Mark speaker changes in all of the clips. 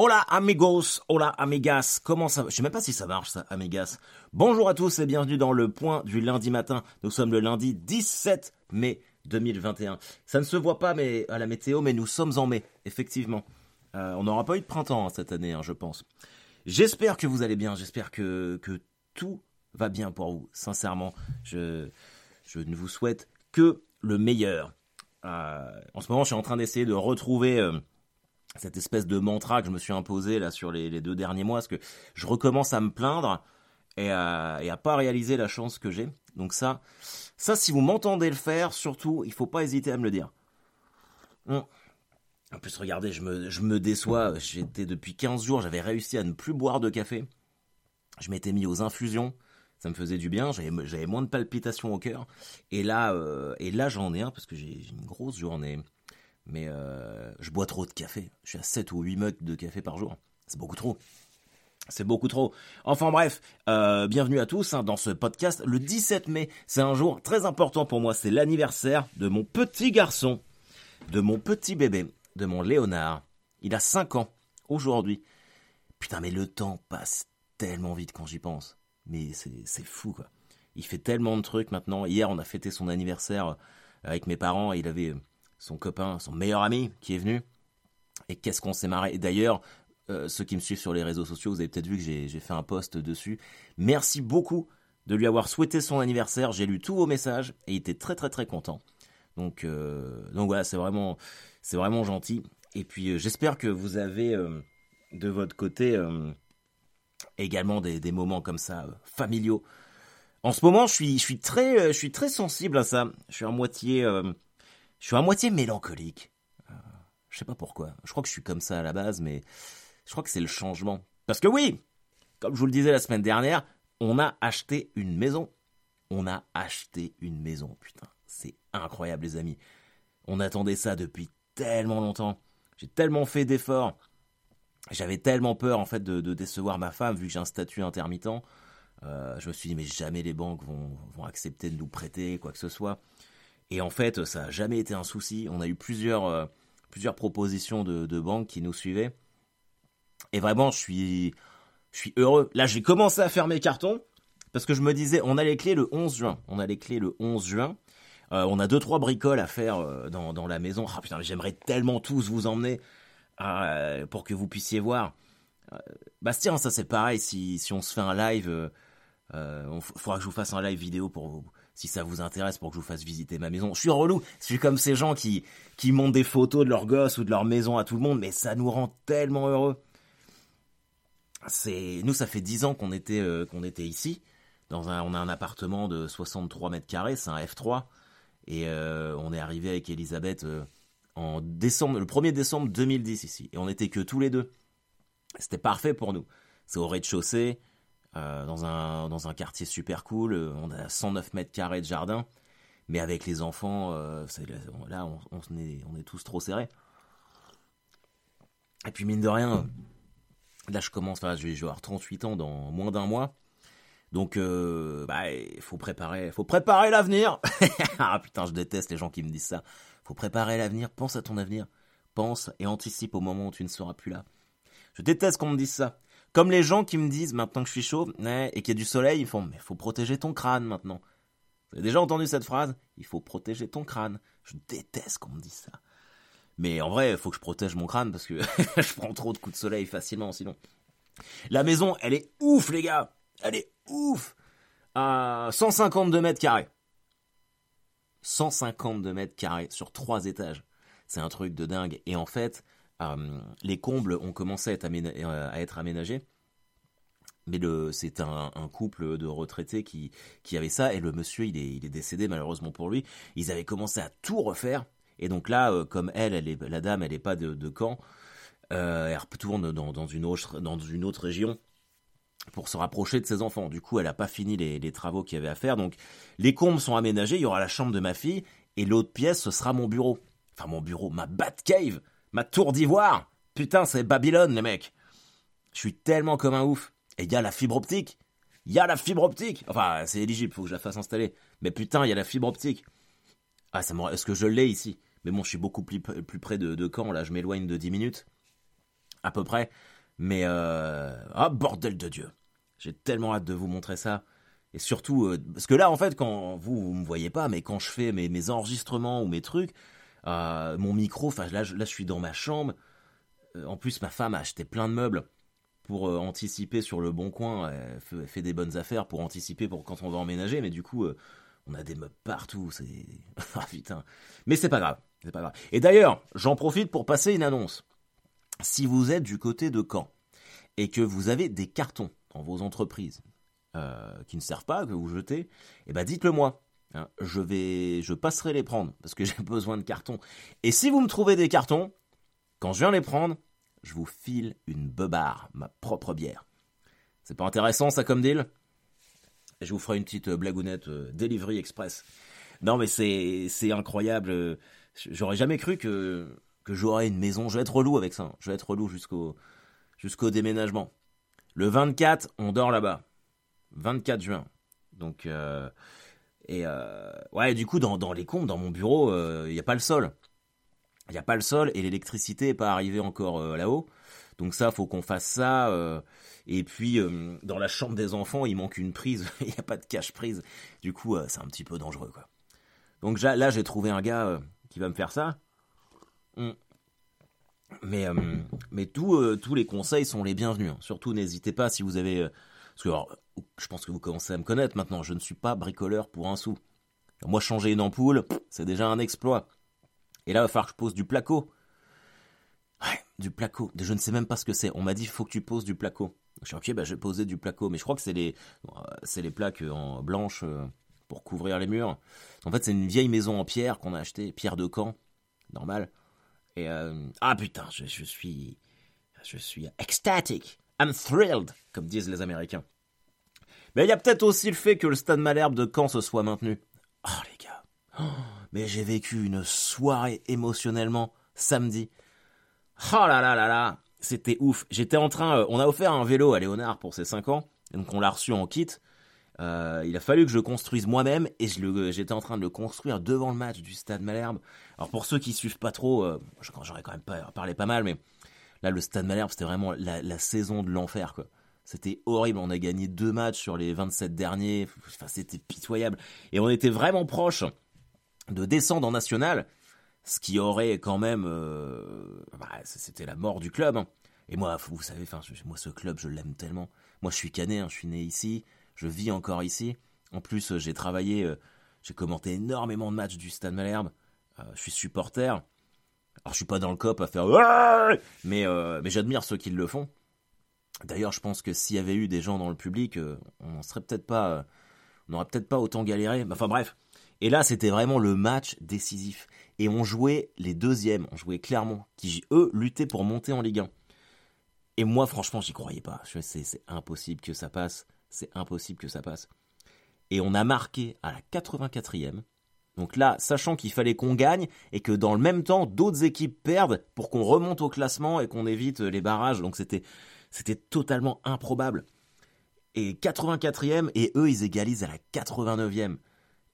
Speaker 1: Hola amigos, hola amigas, comment ça va? Je sais même pas si ça marche ça, amigas. Bonjour à tous et bienvenue dans le point du lundi matin. Nous sommes le lundi 17 mai 2021. Ça ne se voit pas mais à la météo, mais nous sommes en mai, effectivement. Euh, on n'aura pas eu de printemps hein, cette année, hein, je pense. J'espère que vous allez bien, j'espère que, que tout va bien pour vous, sincèrement. Je, je ne vous souhaite que le meilleur. Euh, en ce moment, je suis en train d'essayer de retrouver... Euh, cette espèce de mantra que je me suis imposé là sur les, deux derniers mois, parce que je recommence à me plaindre et à, pas réaliser la chance que j'ai. Donc ça, ça si vous m'entendez le faire, surtout, il faut pas hésiter à me le dire. En plus, regardez, je me, je me déçois. J'étais depuis 15 jours, j'avais réussi à ne plus boire de café. Je m'étais mis aux infusions. Ça me faisait du bien, j'avais moins de palpitations au cœur. Et là, euh, et là j'en ai un parce que j'ai une grosse journée. Mais euh, je bois trop de café. Je suis à 7 ou 8 mugs de café par jour. C'est beaucoup trop. C'est beaucoup trop. Enfin bref, euh, bienvenue à tous hein, dans ce podcast. Le 17 mai, c'est un jour très important pour moi. C'est l'anniversaire de mon petit garçon, de mon petit bébé, de mon Léonard. Il a 5 ans aujourd'hui. Putain, mais le temps passe tellement vite quand j'y pense. Mais c'est fou quoi. Il fait tellement de trucs maintenant. Hier, on a fêté son anniversaire avec mes parents et il avait son copain, son meilleur ami qui est venu. Et qu'est-ce qu'on s'est marré. D'ailleurs, euh, ceux qui me suivent sur les réseaux sociaux, vous avez peut-être vu que j'ai fait un post dessus. Merci beaucoup de lui avoir souhaité son anniversaire. J'ai lu tous vos messages et il était très très très content. Donc, euh, donc voilà, c'est vraiment, c'est vraiment gentil. Et puis euh, j'espère que vous avez de votre côté également des, moments comme ça familiaux. En ce moment, je suis, je suis très, je suis très sensible à ça. Je suis à moitié je suis à moitié mélancolique. Euh, je sais pas pourquoi. Je crois que je suis comme ça à la base, mais je crois que c'est le changement. Parce que oui, comme je vous le disais la semaine dernière, on a acheté une maison. On a acheté une maison, putain. C'est incroyable, les amis. On attendait ça depuis tellement longtemps. J'ai tellement fait d'efforts. J'avais tellement peur, en fait, de, décevoir ma femme, vu que j'ai un statut intermittent. Euh, je me suis dit, mais jamais les banques vont, vont accepter de nous prêter quoi que ce soit. Et en fait, ça n'a jamais été un souci. On a eu plusieurs, euh, plusieurs propositions de, banques qui nous suivaient. Et vraiment, je suis, je suis heureux. Là, j'ai commencé à faire mes cartons parce que je me disais, on a les clés le 11 juin. On a les clés le 11 juin. Euh, on a deux trois bricoles à faire euh, dans, dans, la maison. Ah putain, j'aimerais tellement tous vous emmener pour que vous puissiez voir. Bastien, ça c'est pareil. Si, si on se fait un live, il faudra que je vous fasse un live vidéo pour vous si ça vous intéresse pour que je vous fasse visiter ma maison. Je suis relou, je suis comme ces gens qui, qui montrent des photos de leur gosse ou de leur maison à tout le monde, mais ça nous rend tellement heureux. C'est nous, ça fait 10 ans qu'on était, euh, était ici. Dans un, on a un appartement de 63 mètres carrés, c'est un F3. Et euh, on est arrivé avec Elisabeth euh, en décembre, le 1er décembre 2010 ici. Et on était que tous les deux. C'était parfait pour nous. C'est au rez-de-chaussée. Euh, dans, un, dans un quartier super cool. Euh, on a 109 mètres carrés de jardin. Mais avec les enfants, euh, là, on, est, on est tous trop serrés. Et puis, mine de rien, là, je commence, enfin, je vais avoir 38 ans dans moins d'un mois. Donc, bah, il faut préparer, faut préparer l'avenir. ah putain, je déteste les gens qui me disent ça. Faut préparer l'avenir. Pense à ton avenir. Pense et anticipe au moment où tu ne seras plus là. Je déteste qu'on me dise ça. Comme les gens qui me disent maintenant que je suis chaud et qu'il y a du soleil, ils font mais faut protéger ton crâne maintenant. Vous avez déjà entendu cette phrase Il faut protéger ton crâne. Je déteste qu'on me dise ça. Mais en vrai, il faut que je protège mon crâne parce que je prends trop de coups de soleil facilement sinon. La maison, elle est ouf les gars. Elle est ouf. À 152 mètres carrés. 152 mètres carrés sur trois étages. C'est un truc de dingue. Et en fait, les combles ont commencé à être, euh, aménagés. Mais c'est un, couple de retraités qui, avait ça, et le monsieur, il est, décédé malheureusement pour lui. Ils avaient commencé à tout refaire, et donc là, euh, comme elle, la dame, elle n'est pas de, de Caen, elle retourne dans, une autre, région pour se rapprocher de ses enfants. Du coup, elle n'a pas fini les, travaux qu'il y avait à faire. Donc, les combles sont aménagés, il y aura la chambre de ma fille, et l'autre pièce, ce sera mon bureau. Enfin, mon bureau, ma Batcave Ma tour d'ivoire Putain, c'est Babylone, les mecs Je suis tellement comme un ouf. Et il y a la fibre optique Il y a la fibre optique Enfin, c'est éligible, faut que je la fasse installer. Mais putain, il y a la fibre optique Ah, ça Est-ce que je l'ai ici? Mais bon, je suis beaucoup plus, près de, de Caen, là, je m'éloigne de 10 minutes. à peu près. Mais euh, ah bordel de Dieu, j'ai tellement hâte de vous montrer ça. Et surtout, euh, parce que là, en fait, quand vous, vous me voyez pas, mais quand je fais mes enregistrements ou mes trucs, mon micro, enfin là, je- là, je suis dans ma chambre. Euh, en plus, ma femme a acheté plein de meubles pour euh, anticiper sur le bon coin. Elle fait, des bonnes affaires pour anticiper pour quand on va emménager, mais du coup, euh, on a des meubles partout. C'est ah putain. Mais c'est pas grave, c'est pas grave. Et d'ailleurs, j'en profite pour passer une annonce. Si vous êtes du côté de Caen et que vous avez des cartons dans vos entreprises qui ne servent pas, que vous jetez, eh ben dites-le moi. Hein. je vais, je passerai les prendre parce que j'ai besoin de cartons. Et si vous me trouvez des cartons, quand je viens les prendre, je vous file une beubare, ma propre bière. C'est pas intéressant ça comme deal? Je vous ferai une petite euh, blagounette euh, Delivery Express. Non mais c'est incroyable. euh, J'aurais jamais cru que que j'aurais une maison. Je vais être relou avec ça. Je vais être relou jusqu'au jusqu'au déménagement. Le 24, on dort là-bas. 24 juin. Donc euh, et euh, ouais, du coup dans dans les comptes, dans mon bureau, il n'y a pas le sol. Il n'y a pas le sol et l'électricité n'est pas arrivée encore euh, là-haut. Donc ça, faut qu'on fasse ça. euh, et puis euh, dans la chambre des enfants, il manque une prise. Il n'y a pas de cache prise. Du coup, euh, c'est un petit peu dangereux, quoi. Donc là, j'ai trouvé un gars euh, qui va me faire ça. Mm. Mais euh, mais tous euh, tous les conseils sont les bienvenus. hein. Surtout, n'hésitez pas si vous avez. Parce que je pense que vous commencez à me connaître maintenant. Je ne suis pas bricoleur pour un sou. Moi, changer une ampoule, c'est déjà un exploit. Et là, il va falloir que je pose du placo. Ouais, du placo. Je ne sais même pas ce que c'est. On m'a dit, faut que tu poses du placo. Je suis ok, bah, je vais poser du placo. Mais je crois que c'est les, euh, c'est les plaques en blanche euh, pour couvrir les murs. En fait, c'est une vieille maison en pierre qu'on a achetée, pierre de Caen, normal. Et euh, ah putain, je, je suis, je suis ecstatic. I'm thrilled, comme disent les Américains. Mais il y a peut-être aussi le fait que le stade Malherbe de Caen se soit maintenu. Oh les gars, Oh, mais j'ai vécu une soirée émotionnellement samedi. Oh là là là là, c'était ouf. J'étais en train, euh, on a offert un vélo à Léonard pour ses 5 ans, donc on l'a reçu en kit. Euh, il a fallu que je construise moi-même et j'étais en train de le construire devant le match du Stade Malherbe. Alors pour ceux qui suivent pas trop, euh, j'aurais quand même pas parlé pas mal, mais là le Stade Malherbe c'était vraiment la, saison de l'enfer quoi. C'était horrible, on a gagné deux matchs sur les 27 derniers, enfin c'était pitoyable. Et on était vraiment proche de descendre en national, ce qui aurait quand même, euh, bah, c'était la mort du club. hein. Et moi, vous savez, moi ce club, je l'aime tellement. Moi, je suis canet, hein, je suis né ici, je vis encore ici. En plus, euh, j'ai travaillé, euh, j'ai commenté énormément de matchs du Stade Malherbe. Je suis supporter. Alors, je suis pas dans le cop à faire, mais euh, mais j'admire ceux qui le font. D'ailleurs, je pense que s'il y avait eu des gens dans le public, euh, on serait peut-être pas, on n'aurait peut-être pas autant galéré. Enfin bref. Et là, c'était vraiment le match décisif. Et on jouait les deuxièmes, on jouait Clermont, qui eux luttaient pour monter en Ligue 1. Et moi, franchement, j'y croyais pas. C'est impossible que ça passe. C'est impossible que ça passe. Et on a marqué à la 84e. Donc là, sachant qu'il fallait qu'on gagne et que dans le même temps, d'autres équipes perdent pour qu'on remonte au classement et qu'on évite les barrages. Donc c'était, c'était totalement improbable. Et 84e, et eux, ils égalisent à la 89e.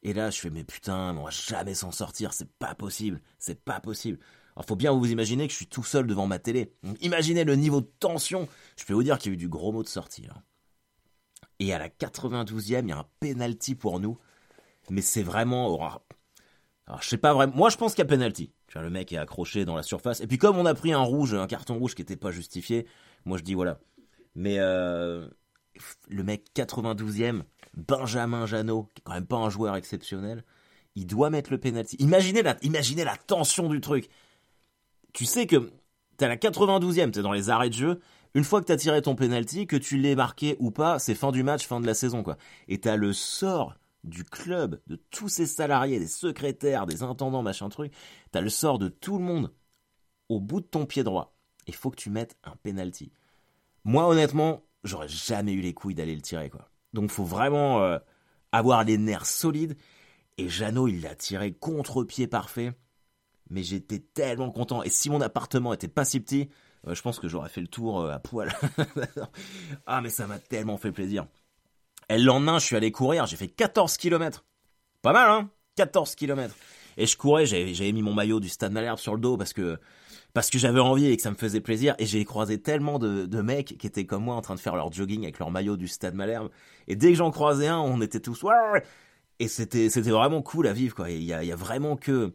Speaker 1: Et là, je fais, mais putain, on va jamais s'en sortir, c'est pas possible, c'est pas possible. Alors, faut bien vous imaginer que je suis tout seul devant ma télé. Imaginez le niveau de tension. Je peux vous dire qu'il y a eu du gros mot de sortie, là. Et à la 92e, il y a un penalty pour nous. Mais c'est vraiment. Alors, je sais pas vraiment. Moi, je pense qu'il y a penalty. Tu vois, le mec est accroché dans la surface. Et puis, comme on a pris un rouge, un carton rouge qui était pas justifié, moi, je dis voilà. Mais euh, le mec 92e, Benjamin Janot, qui est quand même pas un joueur exceptionnel, il doit mettre le penalty. Imaginez la, imaginez la tension du truc. Tu sais que t'es à la 92e, t'es dans les arrêts de jeu. Une fois que t'as tiré ton penalty, que tu l'aies marqué ou pas, c'est fin du match, fin de la saison, quoi. Et t'as le sort du club, de tous ses salariés, des secrétaires, des intendants, machin truc. T'as le sort de tout le monde au bout de ton pied droit. Il faut que tu mettes un penalty. Moi, honnêtement, j'aurais jamais eu les couilles d'aller le tirer, quoi. Donc, faut vraiment euh, avoir les nerfs solides. Et Jeannot, il l'a tiré contre-pied parfait. Mais j'étais tellement content. Et si mon appartement était pas si petit, euh, je pense que j'aurais fait le tour euh, à poil. ah, mais ça m'a tellement fait plaisir. Et le lendemain, je suis allé courir. J'ai fait 14 km. Pas mal, hein 14 km. Et je courais, j'avais mis mon maillot du Stade Malherbe sur le dos parce que parce que j'avais envie et que ça me faisait plaisir. Et j'ai croisé tellement de, mecs qui étaient comme moi en train de faire leur jogging avec leur maillot du Stade Malherbe. Et dès que j'en croisais un, on était tous et c'était vraiment cool à vivre quoi. Il y a, y a vraiment que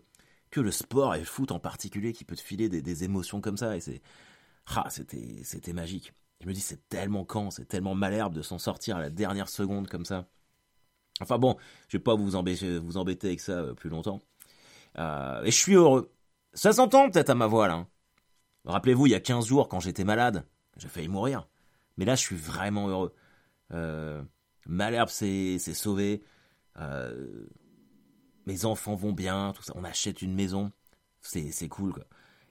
Speaker 1: que le sport et le foot en particulier qui peut te filer des, des émotions comme ça et c'est ah c'était c'était magique. Je me dis c'est tellement quand, c'est tellement malherbe de s'en sortir à la dernière seconde comme ça. Enfin bon, je vais pas vous embêter, vous embêter avec ça euh, plus longtemps. Euh, et je suis heureux. Ça s'entend peut-être à ma voix là. Hein. Rappelez-vous, il y a 15 jours, quand j'étais malade, j'ai failli mourir. Mais là, je suis vraiment heureux. Euh, Malherbe s'est sauvé. Mes enfants vont bien, tout ça. On achète une maison. C'est cool, quoi.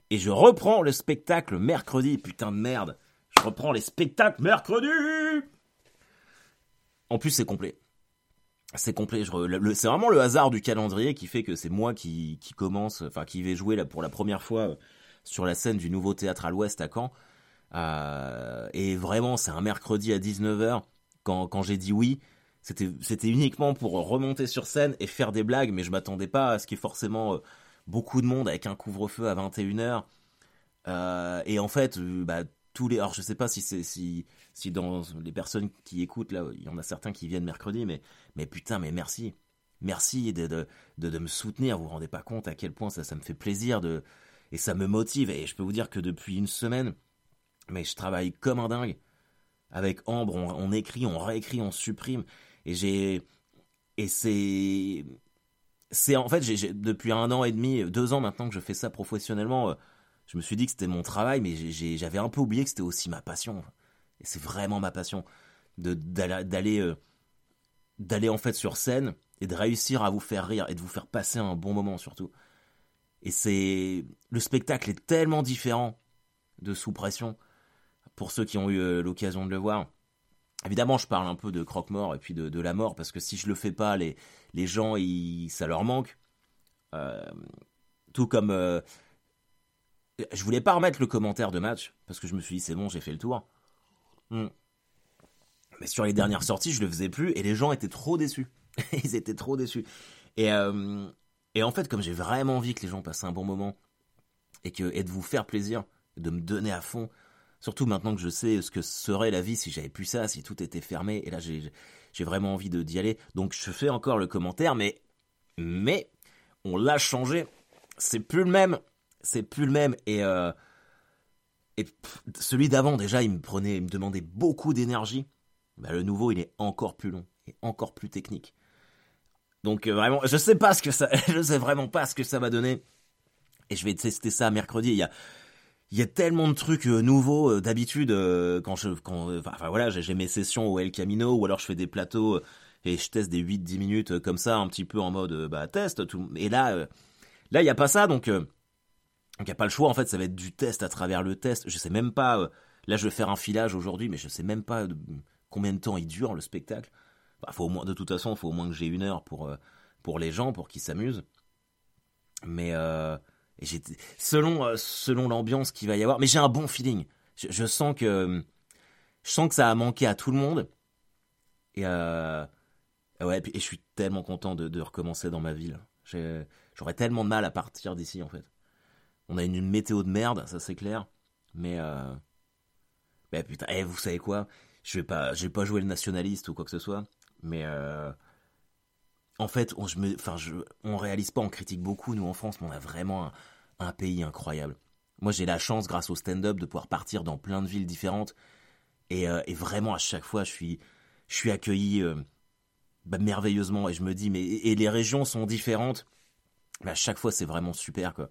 Speaker 1: Et je reprends le spectacle mercredi. Putain de merde. Je reprends les spectacles mercredi. En plus, c'est complet. C'est complet. C'est vraiment le hasard du calendrier qui fait que c'est moi qui, commence, enfin qui vais jouer là pour la première fois sur la scène du nouveau théâtre à l'Ouest à Caen. Euh, et vraiment, c'est un mercredi à 19h. Quand, quand j'ai dit oui, c'était, uniquement pour remonter sur scène et faire des blagues, mais je m'attendais pas à ce qu'il y ait forcément euh, beaucoup de monde avec un couvre-feu à 21h. Euh, et en fait, euh, bah, tous les. Alors, je sais pas si si si dans les personnes qui écoutent là, il y en a certains qui viennent mercredi, mais mais putain, mais merci, merci de de, de, de me soutenir. Vous vous rendez pas compte à quel point ça ça me fait plaisir de et ça me motive. Et je peux vous dire que depuis une semaine, mais je travaille comme un dingue. Avec Ambre, on, écrit, on réécrit, on supprime. Et j'ai. Et c'est. En fait, depuis un an et demi, deux ans maintenant que je fais ça professionnellement, euh, je me suis dit que c'était mon travail, mais j'avais un peu oublié que c'était aussi ma passion. Et c'est vraiment ma passion d'aller, euh, d'aller en fait sur scène et de réussir à vous faire rire et de vous faire passer un bon moment surtout. Et c'est le spectacle est tellement différent de Sous Pression pour ceux qui ont eu euh, l'occasion de le voir. Évidemment, je parle un peu de croque-mort et puis de, la mort parce que si je le fais pas, les, les gens, ça leur manque. Euh, tout comme je voulais pas remettre le commentaire de match parce que je me suis dit c'est bon, j'ai fait le tour. Hmm. Mais sur les dernières sorties, je le faisais plus et les gens étaient trop déçus. Ils étaient trop déçus. Et, et en fait, comme j'ai vraiment envie que les gens passent un bon moment et, que, et de vous faire plaisir, de me donner à fond, surtout maintenant que je sais ce que serait la vie si j'avais plus ça, si tout était fermé, et là j'ai, vraiment envie d'y aller. Donc je fais encore le commentaire, mais, mais on l'a changé. C'est plus le même. C'est plus le même. Et, euh, et celui d'avant, déjà, il me prenait, il me demandait beaucoup d'énergie. Bah, le nouveau, il est encore plus long et encore plus technique. Donc euh, vraiment, je sais pas ce que ça, je sais vraiment pas ce que ça va donner. Et je vais tester ça mercredi. Il y a, il y a tellement de trucs euh, nouveaux d'habitude quand je, quand, enfin voilà, j'ai mes sessions au El Camino ou alors je fais des plateaux et je teste des 8-10 minutes comme ça, un petit peu en mode bah test. Et là, là il y a pas ça, donc il y a pas le choix. En fait, ça va être du test à travers le test. Je sais même pas. là, je vais faire un filage aujourd'hui, mais je sais même pas combien de temps il dure le spectacle. Bah, faut au moins, de toute façon, il faut au moins que j'ai une heure pour, euh, pour les gens, pour qu'ils s'amusent. Mais euh, selon, euh, selon l'ambiance qu'il va y avoir, mais j'ai un bon feeling. Je, sens que je sens que ça a manqué à tout le monde. Et, ouais, et je suis tellement content de recommencer dans ma ville. J'aurais tellement de mal à partir d'ici en fait. On a une, météo de merde, ça c'est clair. Mais bah, putain, eh, vous savez quoi? Je vais pas, je vais pas jouer le nationaliste ou quoi que ce soit. Mais euh, en fait, on, je réalise pas, on critique beaucoup, nous en France, mais on a vraiment un, pays incroyable. Moi, j'ai la chance, grâce au stand-up, de pouvoir partir dans plein de villes différentes. Et, euh, vraiment, à chaque fois, je suis, je suis accueilli euh, bah, merveilleusement. Et je me dis, mais et les régions sont différentes? Mais à chaque fois, c'est vraiment super. Quoi.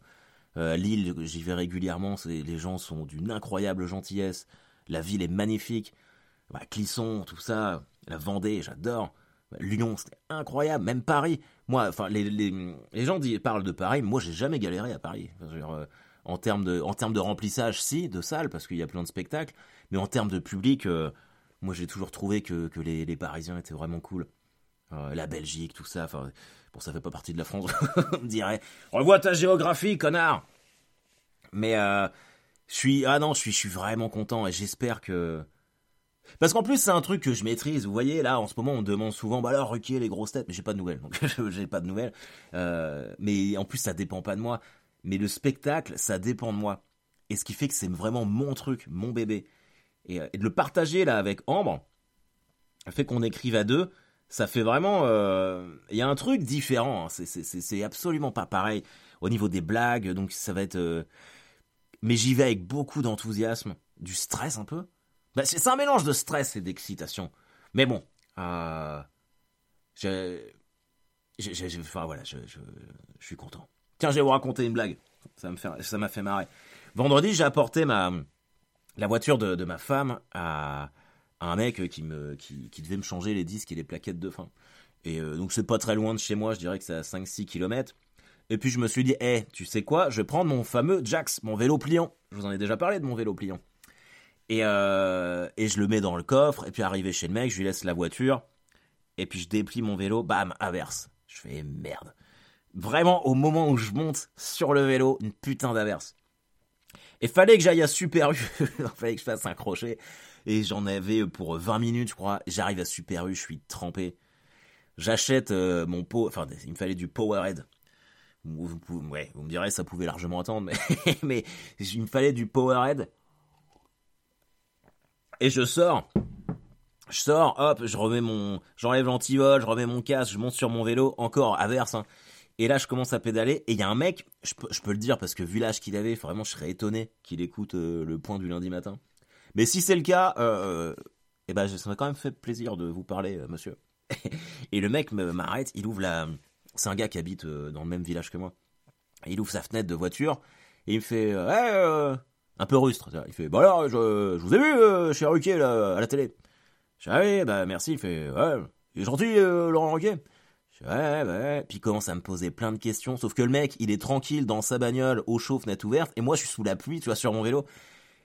Speaker 1: Lille, j'y vais régulièrement. Les gens sont d'une incroyable gentillesse. La ville est magnifique. Bah, Clisson, tout ça la Vendée, j'adore. Lyon, c'était incroyable. Même Paris. Moi, enfin, les, gens parlent de Paris. Moi, j'ai jamais galéré à Paris. Euh, en termes de, remplissage, si, de salles, parce qu'il y a plein de spectacles. Mais en termes de public, euh, moi, j'ai toujours trouvé que, les, Parisiens étaient vraiment cool. Euh, la Belgique, tout ça. Bon, ça fait pas partie de la France, on dirait. Revois ta géographie, connard. Mais je suis, ah non, je suis, je suis vraiment content et j'espère que parce qu'en plus, c'est un truc que je maîtrise. Vous voyez, là, en ce moment, on demande souvent, bah alors, est les grosses têtes. Mais j'ai pas de nouvelles. Donc, j'ai pas de nouvelles. Euh, mais en plus, ça dépend pas de moi. Mais le spectacle, ça dépend de moi. Et ce qui fait que c'est vraiment mon truc, mon bébé. Et, euh, de le partager là avec Ambre, fait qu'on écrive à deux, ça fait vraiment... Il y a un truc différent, hein. c'est absolument pas pareil au niveau des blagues, donc ça va être... mais j'y vais avec beaucoup d'enthousiasme, du stress un peu. Bah, c'est un mélange de stress et d'excitation. Mais bon, euh, je, enfin, voilà, je, suis content. Tiens, je vais vous raconter une blague. Ça m'a fait, fait marrer. Vendredi, j'ai apporté ma, la voiture de, ma femme à, un mec qui, me, qui, devait me changer les disques et les plaquettes de frein. Et euh, donc, c'est pas très loin de chez moi, je dirais que c'est à 5-6 km. Et puis, je me suis dit, hé, tu sais quoi, je vais prendre mon fameux Jax, mon vélo pliant. Je vous en ai déjà parlé de mon vélo pliant. Et, euh, et je le mets dans le coffre, et puis arrivé chez le mec, je lui laisse la voiture, et puis je déplie mon vélo, bam, averse. Je fais merde. Vraiment, au moment où je monte sur le vélo, une putain d'averse. Et fallait que j'aille à Super U, fallait que je fasse un crochet, et j'en avais pour 20 minutes, je crois. J'arrive à Super U, je suis trempé. J'achète euh, mon pot, enfin, il me fallait du Powerhead. Vous, ouais, vous me direz, ça pouvait largement attendre, mais, mais il me fallait du Powerhead. Et je sors. Je sors, hop, je remets mon, j'enlève l'antivol, je remets mon casque, je monte sur mon vélo, encore averse. Hein. Et là, je commence à pédaler et il y a un mec, je peux, le dire parce que vu l'âge qu'il avait, vraiment, je serais étonné qu'il écoute euh, le point du lundi matin. Mais si c'est le cas, euh, eh ben, ça m'a quand même fait plaisir de vous parler, euh, monsieur. et le mec m'arrête, il ouvre la, c'est un gars qui habite euh, dans le même village que moi. Il ouvre sa fenêtre de voiture et il me fait, ouais, un peu rustre. Il fait, bah alors, je, je vous ai vu euh, chez Ruquier à la télé. Je dis, ah bah merci. Il fait, ouais, il est gentil, Laurent Ruquier. Je dis, ouais, ouais. Puis il commence à me poser plein de questions. Sauf que le mec, il est tranquille dans sa bagnole, au chaud, fenêtre ouverte. Et moi, je suis sous la pluie, tu vois, sur mon vélo.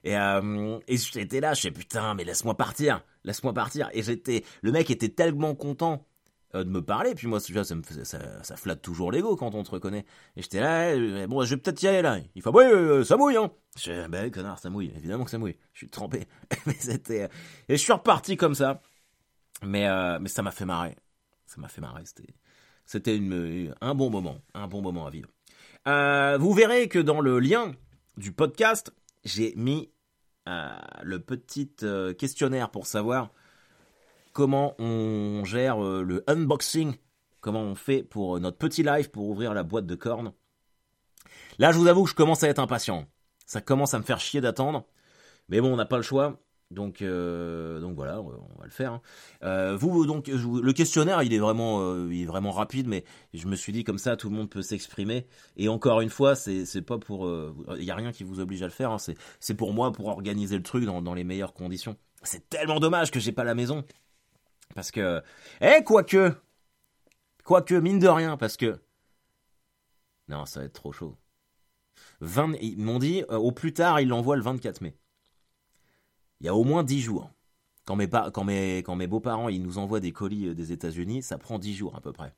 Speaker 1: Et, euh, et j'étais là, je sais putain, mais laisse-moi partir, laisse-moi partir. Et j'étais, le mec était tellement content euh, de me parler. Puis moi, ça, ça, me ça, flatte toujours l'ego quand on te reconnaît. Et j'étais là, euh, bon, je vais peut-être y aller là. Il faut, oui, euh, ça mouille, hein. Je ben, connard, ça mouille. Évidemment que ça mouille. Je suis trempé. mais c'était, et je suis reparti comme ça. Mais, mais ça m'a fait marrer. Ça m'a fait marrer. C'était, un bon moment. Un bon moment à vivre. vous verrez que dans le lien du podcast, j'ai mis le petit questionnaire pour savoir comment on gère euh, le unboxing, comment on fait pour euh, notre petit live pour ouvrir la boîte de cornes. Là, je vous avoue que je commence à être impatient. Ça commence à me faire chier d'attendre. Mais bon, on n'a pas le choix. Donc, euh, donc voilà, on va le faire. Hein. vous, donc, le questionnaire, il est vraiment, il est vraiment rapide, mais je me suis dit comme ça, tout le monde peut s'exprimer. Et encore une fois, c'est, c'est pas pour, il y a rien qui vous oblige à le faire. Hein. C'est, pour moi, pour organiser le truc dans, les meilleures conditions. C'est tellement dommage que j'ai pas la maison. Parce que, eh, quoique, quoique, mine de rien, parce que, non, ça va être trop chaud. 20, ils m'ont dit, euh, au plus tard, ils l'envoient le 24 mai. Il y a au moins 10 jours. Quand mes, beaux-parents, nous envoient des colis euh, des États-Unis, ça prend 10 jours à peu près.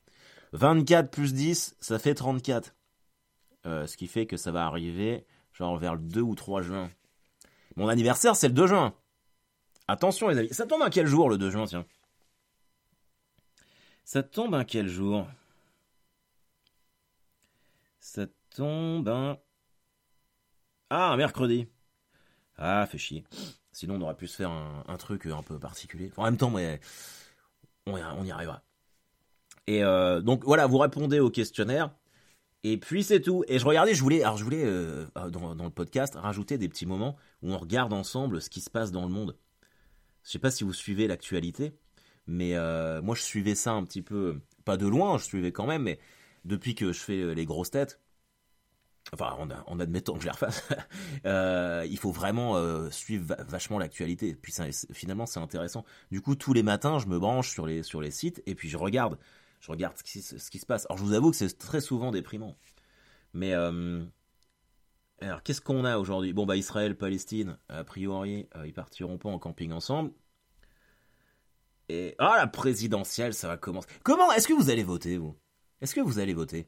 Speaker 1: 24 plus 10, ça fait 34. Euh, ce qui fait que ça va arriver, genre vers le 2 ou 3 juin. Mon anniversaire, c'est le 2 juin. Attention les amis, ça tombe à quel jour le 2 juin, tiens? Ça tombe un quel jour? Ça tombe un... Ah, un mercredi. Ah, fait chier. Sinon, on aurait pu se faire un, truc un peu particulier. en même temps, on, y arrivera. Et euh, donc voilà, vous répondez au questionnaire. Et puis c'est tout. Et je regardais, je voulais, alors euh, dans, le podcast rajouter des petits moments où on regarde ensemble ce qui se passe dans le monde. Je sais pas si vous suivez l'actualité, mais euh, moi, je suivais ça un petit peu, pas de loin, je suivais quand même, mais depuis que je fais euh, les grosses têtes, enfin, en, admettant que je les refasse, euh, il faut vraiment suivre vachement l'actualité. Puis finalement, c'est intéressant. Du coup, tous les matins, je me branche sur les, sites et puis je regarde, je regarde ce qui, ce qui se passe. Alors, je vous avoue que c'est très souvent déprimant. Mais alors, qu'est-ce qu'on a aujourd'hui? Bon, bah, Israël, Palestine, a priori, ils partiront pas en camping ensemble. Et ah la présidentielle, ça va commencer. Comment est-ce que vous allez voter vous? Est-ce que vous allez voter?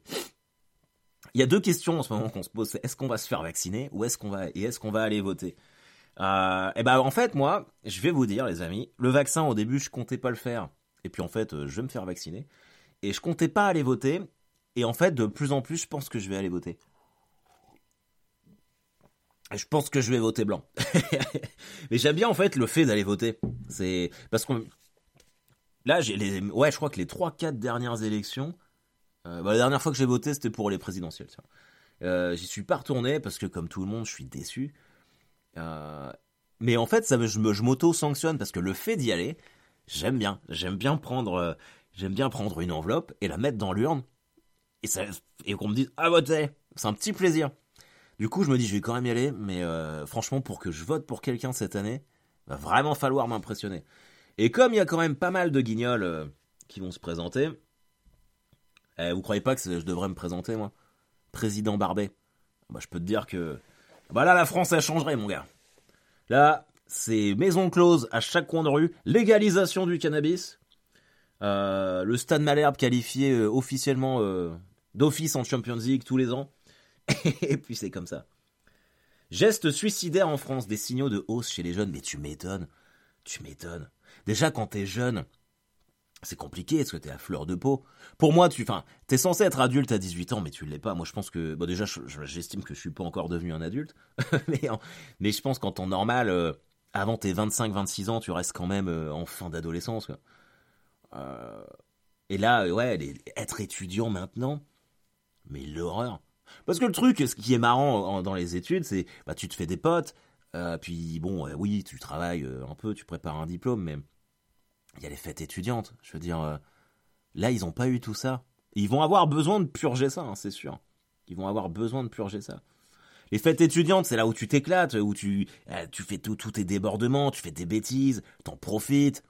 Speaker 1: Il y a deux questions en ce moment qu'on se pose. est-ce qu'on va se faire vacciner ou est-ce qu'on va et est-ce qu'on va aller voter? Euh, Et ben en fait moi, je vais vous dire les amis, le vaccin au début je comptais pas le faire. Et puis en fait euh, je vais me faire vacciner et je comptais pas aller voter. Et en fait de plus en plus je pense que je vais aller voter. je pense que je vais voter blanc. Mais j'aime bien en fait le fait d'aller voter. C'est parce qu'on là j'ai les ouais je crois que les trois quatre dernières élections, euh, bah, la dernière fois que j'ai voté c'était pour les présidentielles. Euh, J'y suis pas retourné parce que comme tout le monde je suis déçu. Euh, mais en fait ça je m'auto sanctionne parce que le fait d'y aller j'aime bien j'aime bien prendre j'aime bien prendre une enveloppe et la mettre dans l'urne et et qu'on me dise ah voter c'est un petit plaisir. Du coup, je me dis, je vais quand même y aller, mais franchement, pour que je vote pour quelqu'un cette année, va vraiment falloir m'impressionner. Et comme il y a quand même pas mal de guignols qui vont se présenter, eh, vous croyez pas que je devrais me présenter, moi? Président Barbet bah, Je peux te dire que... Bah là, la France, elle changerait, mon gars. Là, c'est maison close à chaque coin de rue, légalisation du cannabis, euh, le Stade Malherbe qualifié officiellement d'office en Champions League tous les ans, et puis c'est comme ça. Geste suicidaire en France, des signaux de hausse chez les jeunes. Mais tu m'étonnes. Tu m'étonnes. Déjà, quand t'es jeune, c'est compliqué parce que t'es à fleur de peau. Pour moi, tu, enfin, t'es censé être adulte à 18 ans, mais tu l'es pas. Moi, je pense que, bon, déjà, j'estime que je suis pas encore devenu un adulte. mais, je pense qu'en temps normal, euh, avant tes 25-26 ans, tu restes quand même euh, en fin d'adolescence. Euh, et là, ouais, être étudiant maintenant, mais l'horreur. Parce que le truc, ce qui est marrant dans les études, c'est bah tu te fais des potes, puis bon, oui, tu travailles un peu, tu prépares un diplôme, mais il y a les fêtes étudiantes. Je veux dire, là, ils n'ont pas eu tout ça. ils vont avoir besoin de purger ça, hein, c'est sûr. Ils vont avoir besoin de purger ça. Les fêtes étudiantes, c'est là où tu t'éclates, où tu, tu fais tous tes débordements, tu fais des bêtises, t'en profites.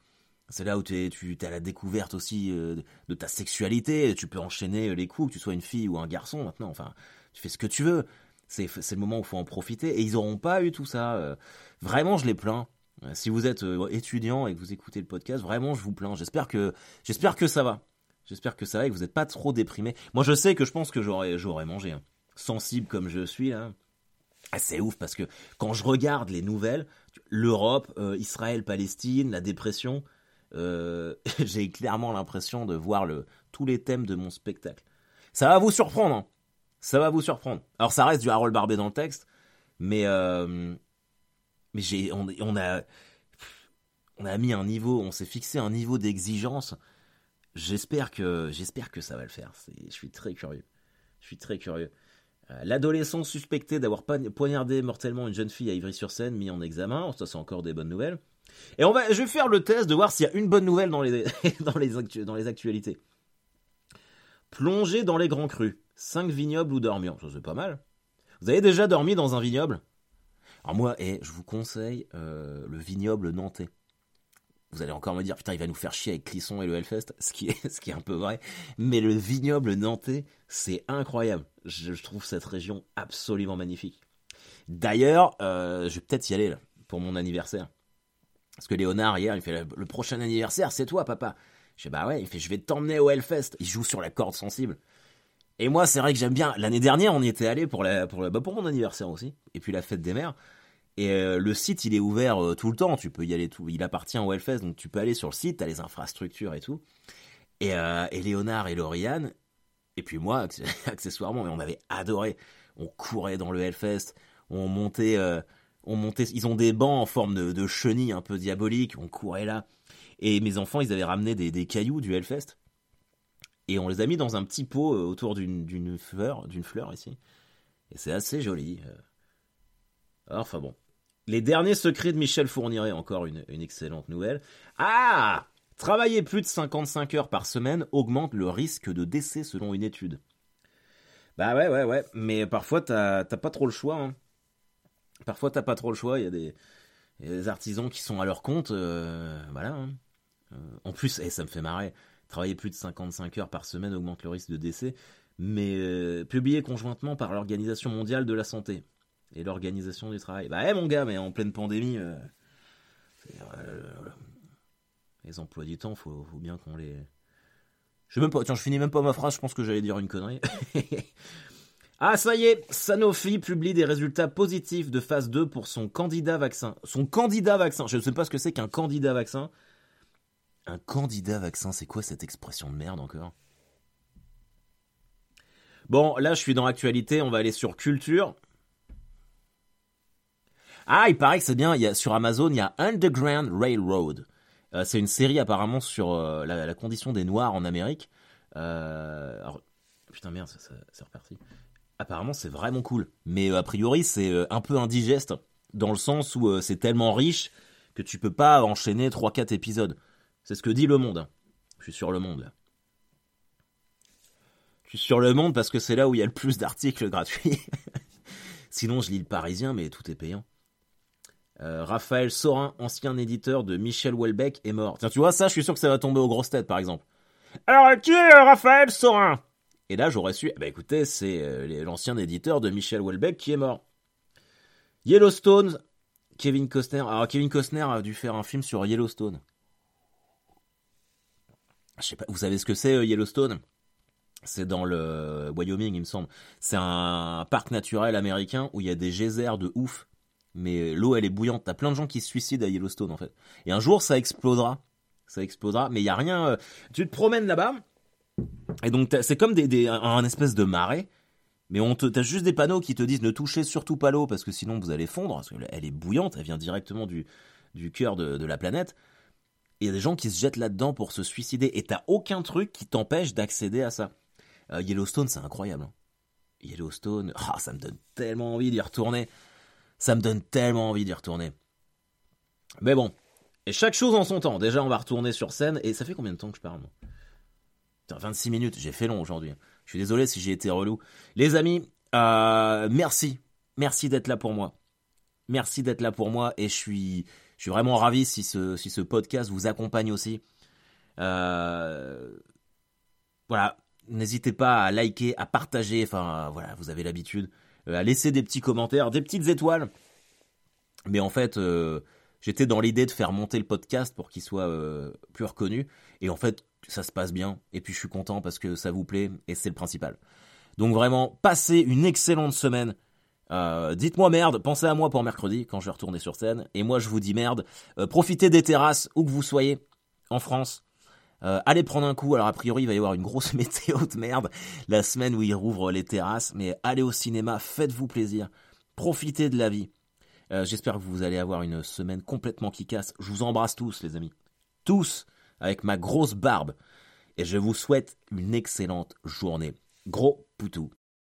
Speaker 1: C'est là où tu as la découverte aussi de ta sexualité. Tu peux enchaîner les coups, que tu sois une fille ou un garçon maintenant. Enfin, tu fais ce que tu veux. C'est le moment où il faut en profiter. Et ils n'auront pas eu tout ça. Euh. Vraiment, je les plains. Euh, si vous êtes euh, étudiant et que vous écoutez le podcast, vraiment, je vous plains. J'espère que, j'espère que ça va. J'espère que ça va et que vous n'êtes pas trop déprimé. Moi, je sais que je pense que j'aurais, j'aurais mangé. Hein. Sensible comme je suis, là. Ah, c'est ouf parce que quand je regarde les nouvelles, l'Europe, Israël, Palestine, la dépression, j'ai clairement l'impression de voir le, tous les thèmes de mon spectacle. Ça va vous surprendre. Hein. Ça va vous surprendre. Alors ça reste du Harold Barbet dans le texte, mais euh, mais on, a on a mis un niveau, on s'est fixé un niveau d'exigence. J'espère que j'espère que ça va le faire. Je suis très curieux. Je suis très curieux. Euh, l'adolescent suspecté d'avoir poignardé mortellement une jeune fille à Ivry-sur-Seine mis en examen. Ça, c'est encore des bonnes nouvelles. Et on va, je vais faire le test de voir s'il y a une bonne nouvelle dans les, actualités. Plonger dans les grands crus. 5 vignobles ou dormions. Ça, c'est pas mal. Vous avez déjà dormi dans un vignoble? Alors moi, eh, je vous conseille euh, le vignoble nantais. Vous allez encore me dire, putain, il va nous faire chier avec Clisson et le Hellfest, ce qui est, un peu vrai. Mais le vignoble nantais, c'est incroyable. Je, trouve cette région absolument magnifique. D'ailleurs, euh, je vais peut-être y aller pour mon anniversaire. Parce que Léonard, hier, il fait le, prochain anniversaire, c'est toi, papa. Je fais, bah ouais, il fait, je vais t'emmener au Hellfest. Il joue sur la corde sensible. Et moi, c'est vrai que j'aime bien. L'année dernière, on y était allé pour, pour, bah, pour mon anniversaire aussi. Et puis la fête des mères. Et euh, le site, il est ouvert euh, tout le temps. Tu peux y aller tout. Il appartient au Hellfest, donc tu peux aller sur le site. T'as les infrastructures et tout. Et, euh, Léonard et Lauriane, et puis moi, accessoirement, on avait adoré. On courait dans le Hellfest. On montait, on montait. Ils ont des bancs en forme de, de chenilles un peu diaboliques. On courait là. Et mes enfants, ils avaient ramené des, des cailloux du Hellfest et on les a mis dans un petit pot euh, autour d'une fleur, d'une fleur ici. Et c'est assez joli. Euh. Enfin bon. Les derniers secrets de Michel Fourniret, encore une, excellente nouvelle. Ah Travailler plus de 55 heures par semaine augmente le risque de décès selon une étude. Bah ouais, ouais, ouais. Mais parfois, t'as pas trop le choix. Hein. Parfois, t'as pas trop le choix. Il y, a des, artisans qui sont à leur compte. Euh, voilà. Hein. en plus, et eh, ça me fait marrer. Travailler plus de 55 heures par semaine augmente le risque de décès, mais euh, publié conjointement par l'Organisation mondiale de la santé et l'Organisation du travail. Bah, hey, mon gars, mais en pleine pandémie, euh, euh, les emplois du temps, faut, faut bien qu'on les. Je même pas, tiens, je finis même pas ma phrase, je pense que j'allais dire une connerie. ah, ça y est, Sanofi publie des résultats positifs de phase 2 pour son candidat vaccin. Son candidat vaccin, je ne sais pas ce que c'est qu'un candidat vaccin. Un candidat vaccin, c'est quoi cette expression de merde encore? Bon, là je suis dans l'actualité, on va aller sur culture. Ah, il paraît que c'est bien. Il y a, sur Amazon, il y a Underground Railroad. Euh, c'est une série apparemment sur euh, la, condition des Noirs en Amérique. Euh, putain merde, c'est reparti. Apparemment, c'est vraiment cool. Mais a priori, c'est un peu indigeste dans le sens où c'est tellement riche que tu peux pas enchaîner 3-4 épisodes. C'est ce que dit Le Monde. Je suis sur Le Monde. Je suis sur Le Monde parce que c'est là où il y a le plus d'articles gratuits. Sinon, je lis le Parisien, mais tout est payant. Euh, Raphaël Sorin, ancien éditeur de Michel Houellebecq, est mort. Tiens, tu vois, ça, je suis sûr que ça va tomber aux grosses têtes, par exemple. Alors, qui est euh, Raphaël Sorin? Et là, j'aurais su, bah écoutez, c'est euh, l'ancien éditeur de Michel Houellebecq qui est mort. Yellowstone, Kevin Costner. Alors, Kevin Costner a dû faire un film sur Yellowstone. Vous savez ce que c'est, Yellowstone? C'est dans le Wyoming, il me semble. C'est un parc naturel américain où il y a des geysers de ouf mais l'eau elle est bouillante. T'as plein de gens qui se suicident à Yellowstone en fait. Et un jour ça explosera, ça explosera. Mais il y a rien. Euh, tu te promènes là-bas et donc c'est comme des, un espèce de marais. Mais on t'as juste des panneaux qui te disent ne touchez surtout pas l'eau parce que sinon vous allez fondre. Parce qu'elle est bouillante, elle vient directement du, du cœur de, la planète. Il y a des gens qui se jettent là-dedans pour se suicider. Et t'as aucun truc qui t'empêche d'accéder à ça. Euh, Yellowstone, c'est incroyable. Hein. Yellowstone, ah, ça me donne tellement envie d'y retourner. Ça me donne tellement envie d'y retourner. Mais bon. Et chaque chose en son temps. Déjà, on va retourner sur scène. Et ça fait combien de temps que je parle, moi? 26 minutes. J'ai fait long aujourd'hui. Je suis désolé si j'ai été relou. Les amis, euh, merci. Merci d'être là pour moi. Merci d'être là pour moi. Et je suis, je suis vraiment ravi si ce, podcast vous accompagne aussi. Euh, voilà. N'hésitez pas à liker, à partager. Enfin, voilà, vous avez l'habitude. Euh, à laisser des petits commentaires, des petites étoiles. Mais en fait, euh, j'étais dans l'idée de faire monter le podcast pour qu'il soit plus reconnu. Et en fait, ça se passe bien. Et puis je suis content parce que ça vous plaît et c'est le principal. Donc vraiment, passez une excellente semaine. Dites-moi merde, pensez à moi pour mercredi quand je vais retourner sur scène. Et moi je vous dis merde. profitez des terrasses où que vous soyez en France. Euh, allez prendre un coup. Alors a priori, il va y avoir une grosse météo de merde la semaine où ils rouvrent les terrasses. Mais allez au cinéma, faites-vous plaisir, profitez de la vie. Euh, j'espère que vous allez avoir une semaine complètement qui casse. Je vous embrasse tous, les amis, tous, avec ma grosse barbe. Et je vous souhaite une excellente journée. Gros poutou.